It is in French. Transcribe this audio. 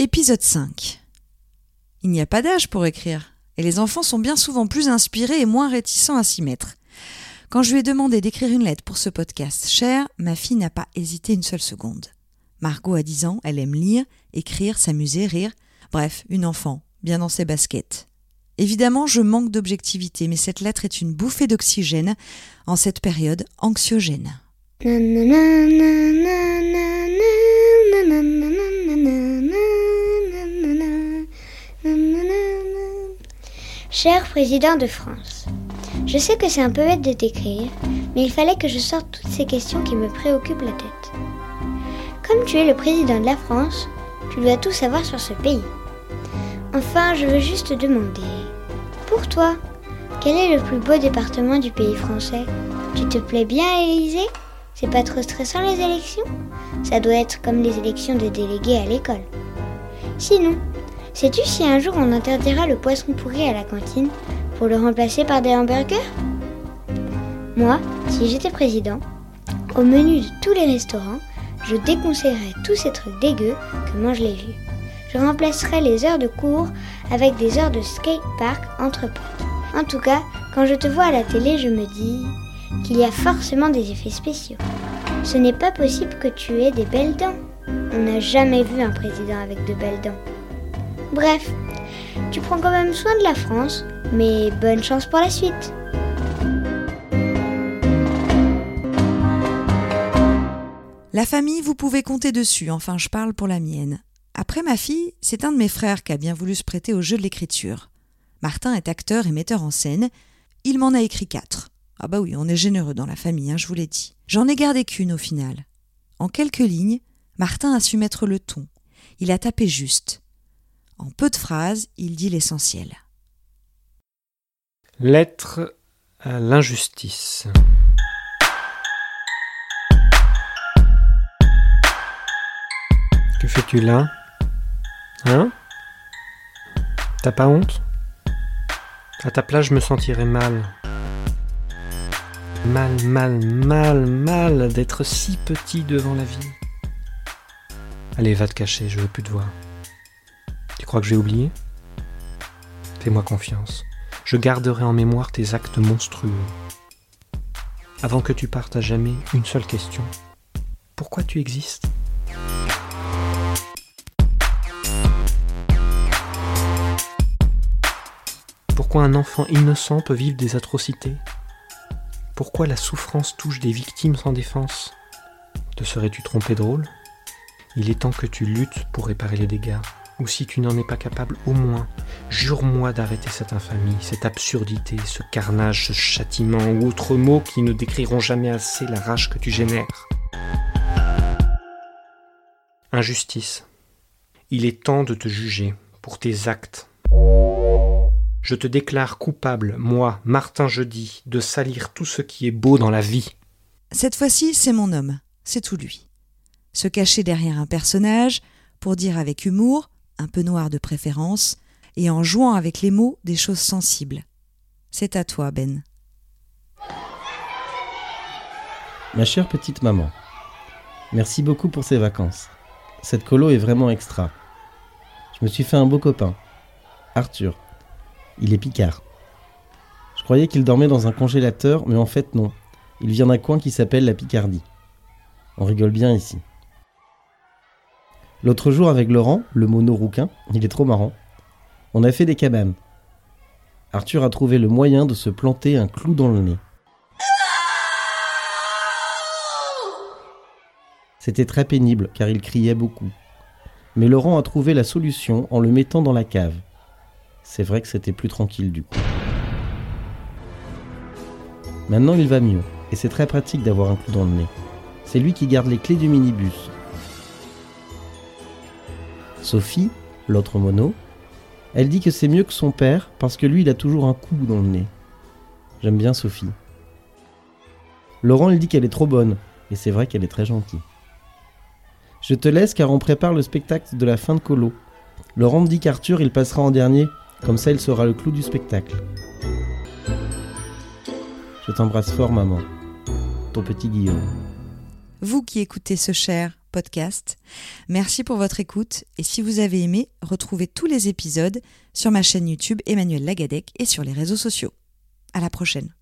Épisode 5. Il n'y a pas d'âge pour écrire, et les enfants sont bien souvent plus inspirés et moins réticents à s'y mettre. Quand je lui ai demandé d'écrire une lettre pour ce podcast, cher, ma fille n'a pas hésité une seule seconde. Margot a 10 ans, elle aime lire, écrire, s'amuser, rire. Bref, une enfant, bien dans ses baskets. Évidemment, je manque d'objectivité, mais cette lettre est une bouffée d'oxygène en cette période anxiogène. Cher président de France, je sais que c'est un peu bête de t'écrire, mais il fallait que je sorte toutes ces questions qui me préoccupent la tête. Comme tu es le président de la France, tu dois tout savoir sur ce pays. Enfin, je veux juste te demander, pour toi, quel est le plus beau département du pays français? Tu te plais bien à l'Élysée? C'est pas trop stressant les élections? Ça doit être comme les élections des délégués à l'école. Sinon, sais-tu si un jour on interdira le poisson pourri à la cantine pour le remplacer par des hamburgers? Moi, si j'étais président, au menu de tous les restaurants, je déconseillerais tous ces trucs dégueux que mangent les vieux. Je remplacerais les heures de cours avec des heures de skatepark entre potes. En tout cas, quand je te vois à la télé, je me dis qu'il y a forcément des effets spéciaux. Ce n'est pas possible que tu aies des belles dents. On n'a jamais vu un président avec de belles dents. Bref, tu prends quand même soin de la France, mais bonne chance pour la suite. La famille, vous pouvez compter dessus, enfin je parle pour la mienne. Après ma fille, c'est un de mes frères qui a bien voulu se prêter au jeu de l'écriture. Martin est acteur et metteur en scène. Il m'en a écrit quatre. Ah bah oui, on est généreux dans la famille, hein, je vous l'ai dit. J'en ai gardé qu'une au final. En quelques lignes, Martin a su mettre le ton. Il a tapé juste. En peu de phrases, il dit l'essentiel. Lettre à l'injustice. Que fais-tu là? Hein? T'as pas honte? À ta place, je me sentirais mal. Mal, mal, mal, mal d'être si petit devant la vie. Allez, va te cacher, je veux plus te voir. Tu crois que j'ai oublié? Fais-moi confiance. Je garderai en mémoire tes actes monstrueux. Avant que tu partes à jamais, une seule question. Pourquoi tu existes? Pourquoi un enfant innocent peut vivre des atrocités? Pourquoi la souffrance touche des victimes sans défense? Te serais-tu trompé de rôle? Il est temps que tu luttes pour réparer les dégâts. Ou si tu n'en es pas capable, au moins, jure-moi d'arrêter cette infamie, cette absurdité, ce carnage, ce châtiment ou autres mots qui ne décriront jamais assez la rage que tu génères. Injustice. Il est temps de te juger pour tes actes. Je te déclare coupable, moi, Martin Jeudi, de salir tout ce qui est beau dans la vie. Cette fois-ci, c'est mon homme, c'est tout lui. Se cacher derrière un personnage pour dire avec humour, un peu noir de préférence, et en jouant avec les mots des choses sensibles. C'est à toi, Ben. Ma chère petite maman, merci beaucoup pour ces vacances. Cette colo est vraiment extra. Je me suis fait un beau copain, Arthur. Il est picard. Je croyais qu'il dormait dans un congélateur, mais en fait non. Il vient d'un coin qui s'appelle la Picardie. On rigole bien ici. L'autre jour avec Laurent, le mono rouquin, il est trop marrant, on a fait des cabanes. Arthur a trouvé le moyen de se planter un clou dans le nez. C'était très pénible car il criait beaucoup. Mais Laurent a trouvé la solution en le mettant dans la cave. C'est vrai que c'était plus tranquille du coup. Maintenant il va mieux et c'est très pratique d'avoir un clou dans le nez. C'est lui qui garde les clés du minibus, Sophie, l'autre mono, elle dit que c'est mieux que son père parce que lui il a toujours un coup dans le nez. J'aime bien Sophie. Laurent il dit qu'elle est trop bonne, et c'est vrai qu'elle est très gentille. Je te laisse car on prépare le spectacle de la fin de colo. Laurent me dit qu'Arthur il passera en dernier, comme ça il sera le clou du spectacle. Je t'embrasse fort maman. Ton petit Guillaume. Vous qui écoutez ce cher Merci pour votre écoute et si vous avez aimé, retrouvez tous les épisodes sur ma chaîne YouTube Emmanuel Lagadec et sur les réseaux sociaux. À la prochaine.